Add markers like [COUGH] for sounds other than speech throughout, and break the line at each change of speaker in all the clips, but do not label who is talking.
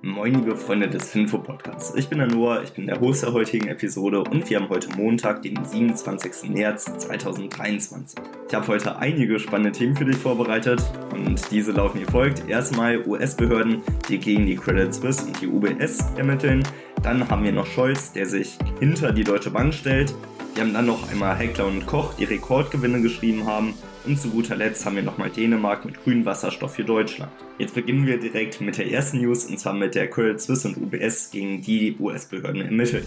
Moin, liebe Freunde des Finfo Podcasts. Ich bin der Noah, ich bin der Host der heutigen Episode und wir haben heute Montag, den 27. März 2023. Ich habe heute einige spannende Themen für dich vorbereitet und diese laufen wie folgt. Erstmal US-Behörden, die gegen die Credit Suisse und die UBS ermitteln. Dann haben wir noch Scholz, der sich hinter die Deutsche Bank stellt. Wir haben dann noch einmal Heckler und Koch, die Rekordgewinne geschrieben haben. Und zu guter Letzt haben wir nochmal Dänemark mit grünem Wasserstoff für Deutschland. Jetzt beginnen wir direkt mit der ersten News und zwar mit der Credit Suisse und UBS, gegen die US-Behörden ermitteln.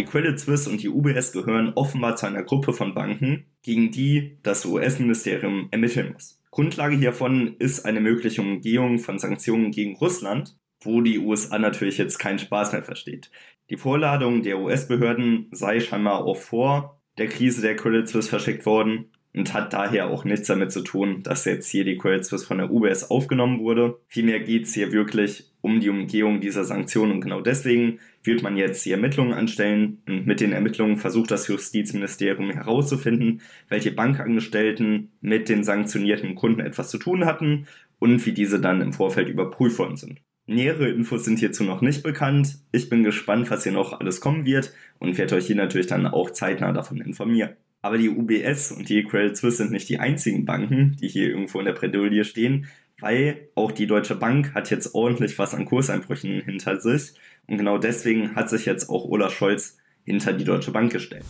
Die Credit Suisse und die UBS gehören offenbar zu einer Gruppe von Banken, gegen die das US-Ministerium ermitteln muss. Grundlage hiervon ist eine mögliche Umgehung von Sanktionen gegen Russland, wo die USA natürlich jetzt keinen Spaß mehr versteht. Die Vorladung der US-Behörden sei scheinbar auch vor der Krise der Credit Suisse verschickt worden und hat daher auch nichts damit zu tun, dass jetzt hier die Credit Suisse von der UBS aufgenommen wurde. Vielmehr geht es hier wirklich um die Umgehung dieser Sanktionen und genau deswegen wird man jetzt die Ermittlungen anstellen und mit den Ermittlungen versucht das Justizministerium herauszufinden, welche Bankangestellten mit den sanktionierten Kunden etwas zu tun hatten und wie diese dann im Vorfeld überprüft worden sind. Nähere Infos sind hierzu noch nicht bekannt. Ich bin gespannt, was hier noch alles kommen wird und werde euch hier natürlich dann auch zeitnah davon informieren. Aber die UBS und die Credit Suisse sind nicht die einzigen Banken, die hier irgendwo in der Bredouille stehen, weil auch die Deutsche Bank hat jetzt ordentlich was an Kurseinbrüchen hinter sich. Und genau deswegen hat sich jetzt auch Olaf Scholz hinter die Deutsche Bank gestellt.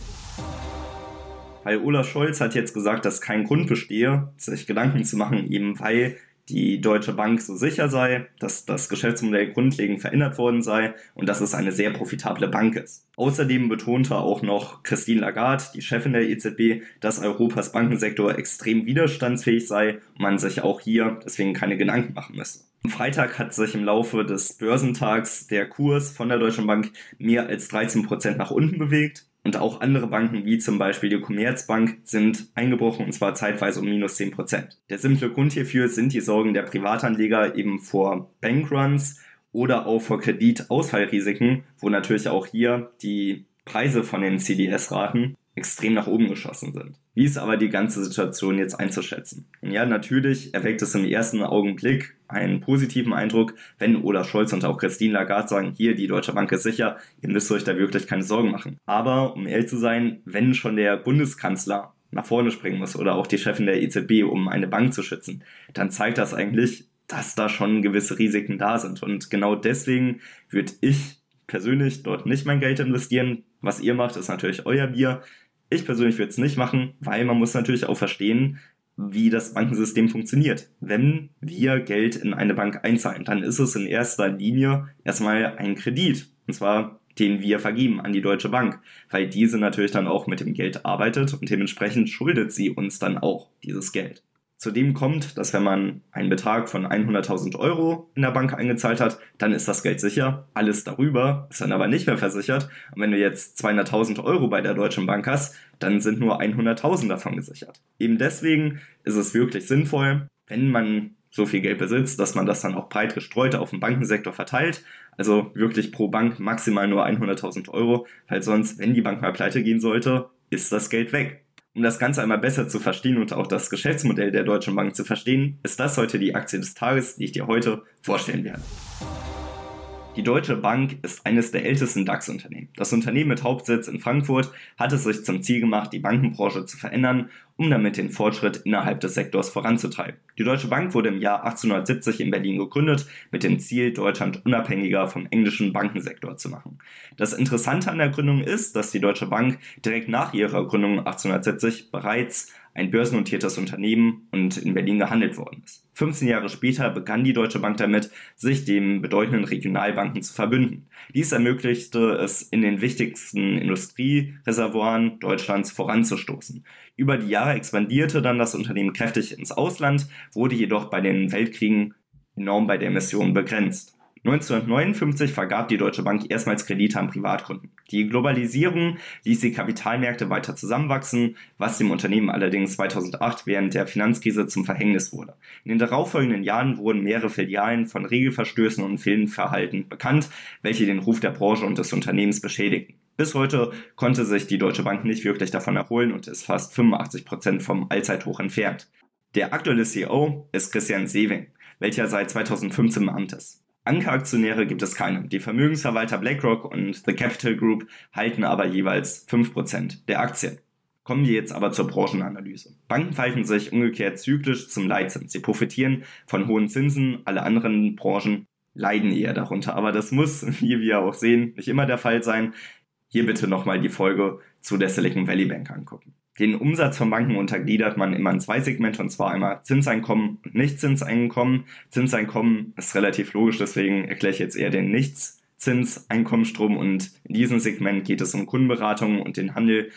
Weil Olaf Scholz hat jetzt gesagt, dass kein Grund bestehe, sich Gedanken zu machen, eben weil die Deutsche Bank so sicher sei, dass das Geschäftsmodell grundlegend verändert worden sei und dass es eine sehr profitable Bank ist. Außerdem betonte auch noch Christine Lagarde, die Chefin der EZB, dass Europas Bankensektor extrem widerstandsfähig sei und man sich auch hier deswegen keine Gedanken machen müsse. Am Freitag hat sich im Laufe des Börsentags der Kurs von der Deutschen Bank mehr als 13 Prozent nach unten bewegt. Und auch andere Banken, wie zum Beispiel die Commerzbank, sind eingebrochen und zwar zeitweise um minus 10%. Der simple Grund hierfür sind die Sorgen der Privatanleger eben vor Bankruns oder auch vor Kreditausfallrisiken, wo natürlich auch hier die Preise von den CDS-Raten extrem nach oben geschossen sind. Wie ist aber die ganze Situation jetzt einzuschätzen? Und ja, natürlich erweckt es im ersten Augenblick einen positiven Eindruck, wenn Olaf Scholz und auch Christine Lagarde sagen, hier, die Deutsche Bank ist sicher, ihr müsst euch da wirklich keine Sorgen machen. Aber, um ehrlich zu sein, wenn schon der Bundeskanzler nach vorne springen muss oder auch die Chefin der EZB, um eine Bank zu schützen, dann zeigt das eigentlich, dass da schon gewisse Risiken da sind. Und genau deswegen würde ich persönlich dort nicht mein Geld investieren. Was ihr macht, ist natürlich euer Bier. Ich persönlich würde es nicht machen, weil man muss natürlich auch verstehen, wie das Bankensystem funktioniert. Wenn wir Geld in eine Bank einzahlen, dann ist es in erster Linie erstmal ein Kredit. Und zwar den wir vergeben an die Deutsche Bank, weil diese natürlich dann auch mit dem Geld arbeitet und dementsprechend schuldet sie uns dann auch dieses Geld. Zudem kommt, dass wenn man einen Betrag von 100.000 Euro in der Bank eingezahlt hat, dann ist das Geld sicher. Alles darüber ist dann aber nicht mehr versichert. Und wenn du jetzt 200.000 Euro bei der Deutschen Bank hast, dann sind nur 100.000 davon gesichert. Eben deswegen ist es wirklich sinnvoll, wenn man so viel Geld besitzt, dass man das dann auch breit gestreut auf den Bankensektor verteilt. Also wirklich pro Bank maximal nur 100.000 Euro, weil sonst, wenn die Bank mal pleite gehen sollte, ist das Geld weg. Um das Ganze einmal besser zu verstehen und auch das Geschäftsmodell der Deutschen Bank zu verstehen, ist das heute die Aktie des Tages, die ich dir heute vorstellen werde. Die Deutsche Bank ist eines der ältesten DAX-Unternehmen. Das Unternehmen mit Hauptsitz in Frankfurt hat es sich zum Ziel gemacht, die Bankenbranche zu verändern, um damit den Fortschritt innerhalb des Sektors voranzutreiben. Die Deutsche Bank wurde im Jahr 1870 in Berlin gegründet, mit dem Ziel, Deutschland unabhängiger vom englischen Bankensektor zu machen. Das Interessante an der Gründung ist, dass die Deutsche Bank direkt nach ihrer Gründung 1870 bereits ein börsennotiertes Unternehmen und in Berlin gehandelt worden ist. 15 Jahre später begann die Deutsche Bank damit, sich den bedeutenden Regionalbanken zu verbünden. Dies ermöglichte es, in den wichtigsten Industriereservoiren Deutschlands voranzustoßen. Über die Jahre expandierte dann das Unternehmen kräftig ins Ausland, wurde jedoch bei den Weltkriegen enorm bei der Emission begrenzt. 1959 vergab die Deutsche Bank erstmals Kredite an Privatkunden. Die Globalisierung ließ die Kapitalmärkte weiter zusammenwachsen, was dem Unternehmen allerdings 2008 während der Finanzkrise zum Verhängnis wurde. In den darauffolgenden Jahren wurden mehrere Filialen von Regelverstößen und Fehlverhalten bekannt, welche den Ruf der Branche und des Unternehmens beschädigten. Bis heute konnte sich die Deutsche Bank nicht wirklich davon erholen und ist fast 85 Prozent vom Allzeithoch entfernt. Der aktuelle CEO ist Christian Sewing, welcher seit 2015 im Amt ist. Ankeraktionäre gibt es keine. Die Vermögensverwalter BlackRock und The Capital Group halten aber jeweils 5% der Aktien. Kommen wir jetzt aber zur Branchenanalyse. Banken verhalten sich umgekehrt zyklisch zum Leitzins. Sie profitieren von hohen Zinsen, alle anderen Branchen leiden eher darunter. Aber das muss, [LAUGHS] wie wir auch sehen, nicht immer der Fall sein. Hier bitte nochmal die Folge zu der Silicon Valley Bank angucken. Den Umsatz von Banken untergliedert man immer in zwei Segmente, und zwar einmal Zinseinkommen und Nichtzinseinkommen. Zinseinkommen ist relativ logisch, deswegen erkläre ich jetzt eher den Nichtszinseinkommensstrom und in diesem Segment geht es um Kundenberatung und den Handel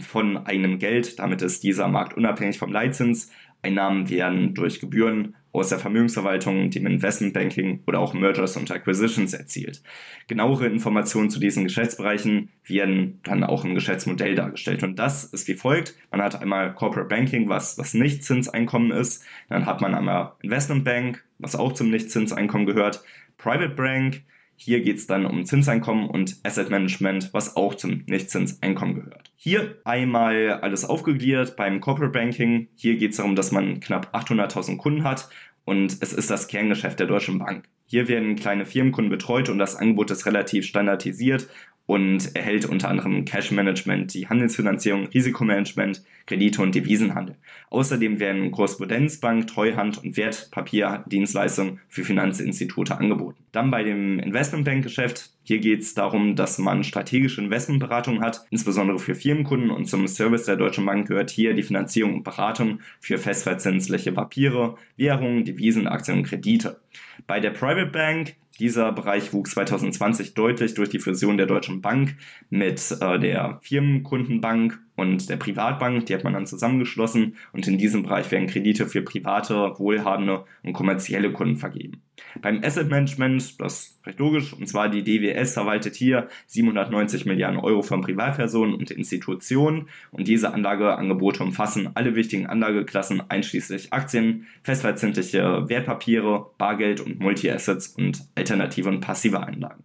von eigenem Geld. Damit ist dieser Markt unabhängig vom Leitzins. Einnahmen werden durch Gebühren aus der Vermögensverwaltung, dem Investmentbanking oder auch Mergers und Acquisitions erzielt. Genauere Informationen zu diesen Geschäftsbereichen werden dann auch im Geschäftsmodell dargestellt. Und das ist wie folgt. Man hat einmal Corporate Banking, was das Nichtzinseinkommen ist. Dann hat man einmal Investment Bank, was auch zum Nichtzinseinkommen gehört. Private Bank, hier geht es dann um Zinseinkommen und Asset Management, was auch zum Nichtzinseinkommen gehört. Hier einmal alles aufgegliedert beim Corporate Banking. Hier geht es darum, dass man knapp 800.000 Kunden hat und es ist das Kerngeschäft der Deutschen Bank. Hier werden kleine Firmenkunden betreut und das Angebot ist relativ standardisiert und erhält unter anderem Cash Management, die Handelsfinanzierung, Risikomanagement, Kredite und Devisenhandel. Außerdem werden Korrespondenzbank, Treuhand und Wertpapierdienstleistungen für Finanzinstitute angeboten. Dann bei dem Investmentbankgeschäft. Hier geht es darum, dass man strategische Investmentberatung hat, insbesondere für Firmenkunden und zum Service der Deutschen Bank gehört hier die Finanzierung und Beratung für festverzinsliche Papiere, Währungen, Devisen, Aktien und Kredite. Bei der Private Bank dieser Bereich wuchs 2020 deutlich durch die Fusion der Deutschen Bank mit äh, der Firmenkundenbank und der Privatbank. Die hat man dann zusammengeschlossen und in diesem Bereich werden Kredite für private, wohlhabende und kommerzielle Kunden vergeben. Beim Asset Management, das ist recht logisch, und zwar die DWS verwaltet hier 790 Milliarden Euro von Privatpersonen und Institutionen und diese Anlageangebote umfassen alle wichtigen Anlageklassen einschließlich Aktien, festverzinsliche Wertpapiere, Bargeld und Multi-Assets und alternative und passive Einlagen.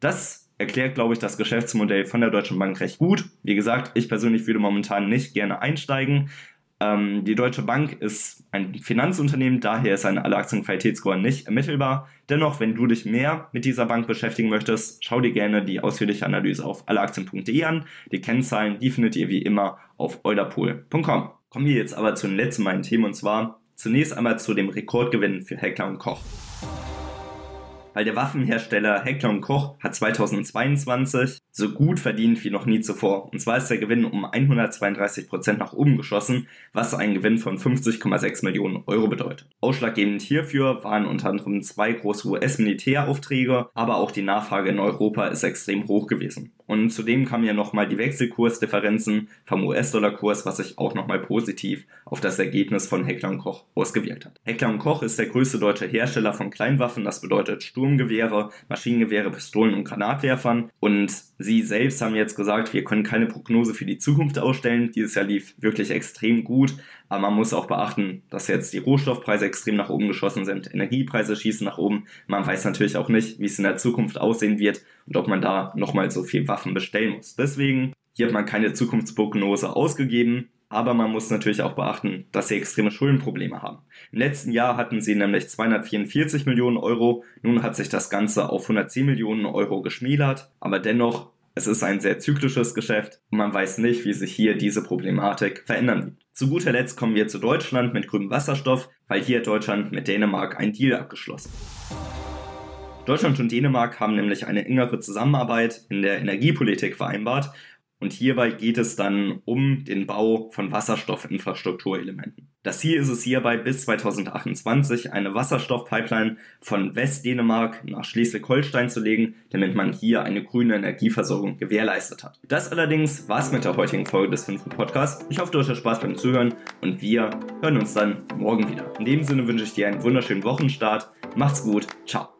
Das erklärt, glaube ich, das Geschäftsmodell von der Deutschen Bank recht gut. Wie gesagt, ich persönlich würde momentan nicht gerne einsteigen. Ähm, die Deutsche Bank ist ein Finanzunternehmen, daher ist ein Alle-Aktien-Qualitätsscore nicht ermittelbar. Dennoch, wenn du dich mehr mit dieser Bank beschäftigen möchtest, schau dir gerne die ausführliche Analyse auf alleaktien.de an. Die Kennzahlen, die findet ihr wie immer auf eulerpool.com. Kommen wir jetzt aber zu den letzten beiden Themen und zwar zunächst einmal zu dem Rekordgewinn für Heckler und Koch weil der Waffenhersteller Heckler Koch hat 2022 so gut verdient wie noch nie zuvor. Und zwar ist der Gewinn um 132 Prozent nach oben geschossen, was einen Gewinn von 50,6 Millionen Euro bedeutet. Ausschlaggebend hierfür waren unter anderem zwei große US-Militäraufträge, aber auch die Nachfrage in Europa ist extrem hoch gewesen. Und zudem kamen ja nochmal die Wechselkursdifferenzen vom US-Dollar-Kurs, was sich auch nochmal positiv auf das Ergebnis von Heckler Koch ausgewirkt hat. Heckler Koch ist der größte deutsche Hersteller von Kleinwaffen, das bedeutet Sturmgewehre, Maschinengewehre, Pistolen und Granatwerfern. Und sie selbst haben jetzt gesagt, wir können keine Prognose für die Zukunft ausstellen. Dieses Jahr lief wirklich extrem gut. Aber man muss auch beachten, dass jetzt die Rohstoffpreise extrem nach oben geschossen sind, Energiepreise schießen nach oben. Man weiß natürlich auch nicht, wie es in der Zukunft aussehen wird und ob man da nochmal so viel Waffen bestellen muss. Deswegen, hier hat man keine Zukunftsprognose ausgegeben, aber man muss natürlich auch beachten, dass sie extreme Schuldenprobleme haben. Im letzten Jahr hatten sie nämlich 244 Millionen Euro, nun hat sich das Ganze auf 110 Millionen Euro geschmälert, aber dennoch, es ist ein sehr zyklisches Geschäft und man weiß nicht, wie sich hier diese Problematik verändern wird. Zu guter Letzt kommen wir zu Deutschland mit grünem Wasserstoff, weil hier Deutschland mit Dänemark einen Deal abgeschlossen. Deutschland und Dänemark haben nämlich eine engere Zusammenarbeit in der Energiepolitik vereinbart und hierbei geht es dann um den Bau von Wasserstoffinfrastrukturelementen. Das Ziel ist es hierbei bis 2028 eine Wasserstoffpipeline von Westdänemark nach Schleswig-Holstein zu legen, damit man hier eine grüne Energieversorgung gewährleistet hat. Das allerdings war's mit der heutigen Folge des 5. Podcasts. Ich hoffe, du hast Spaß beim Zuhören und wir hören uns dann morgen wieder. In dem Sinne wünsche ich dir einen wunderschönen Wochenstart. Macht's gut. Ciao.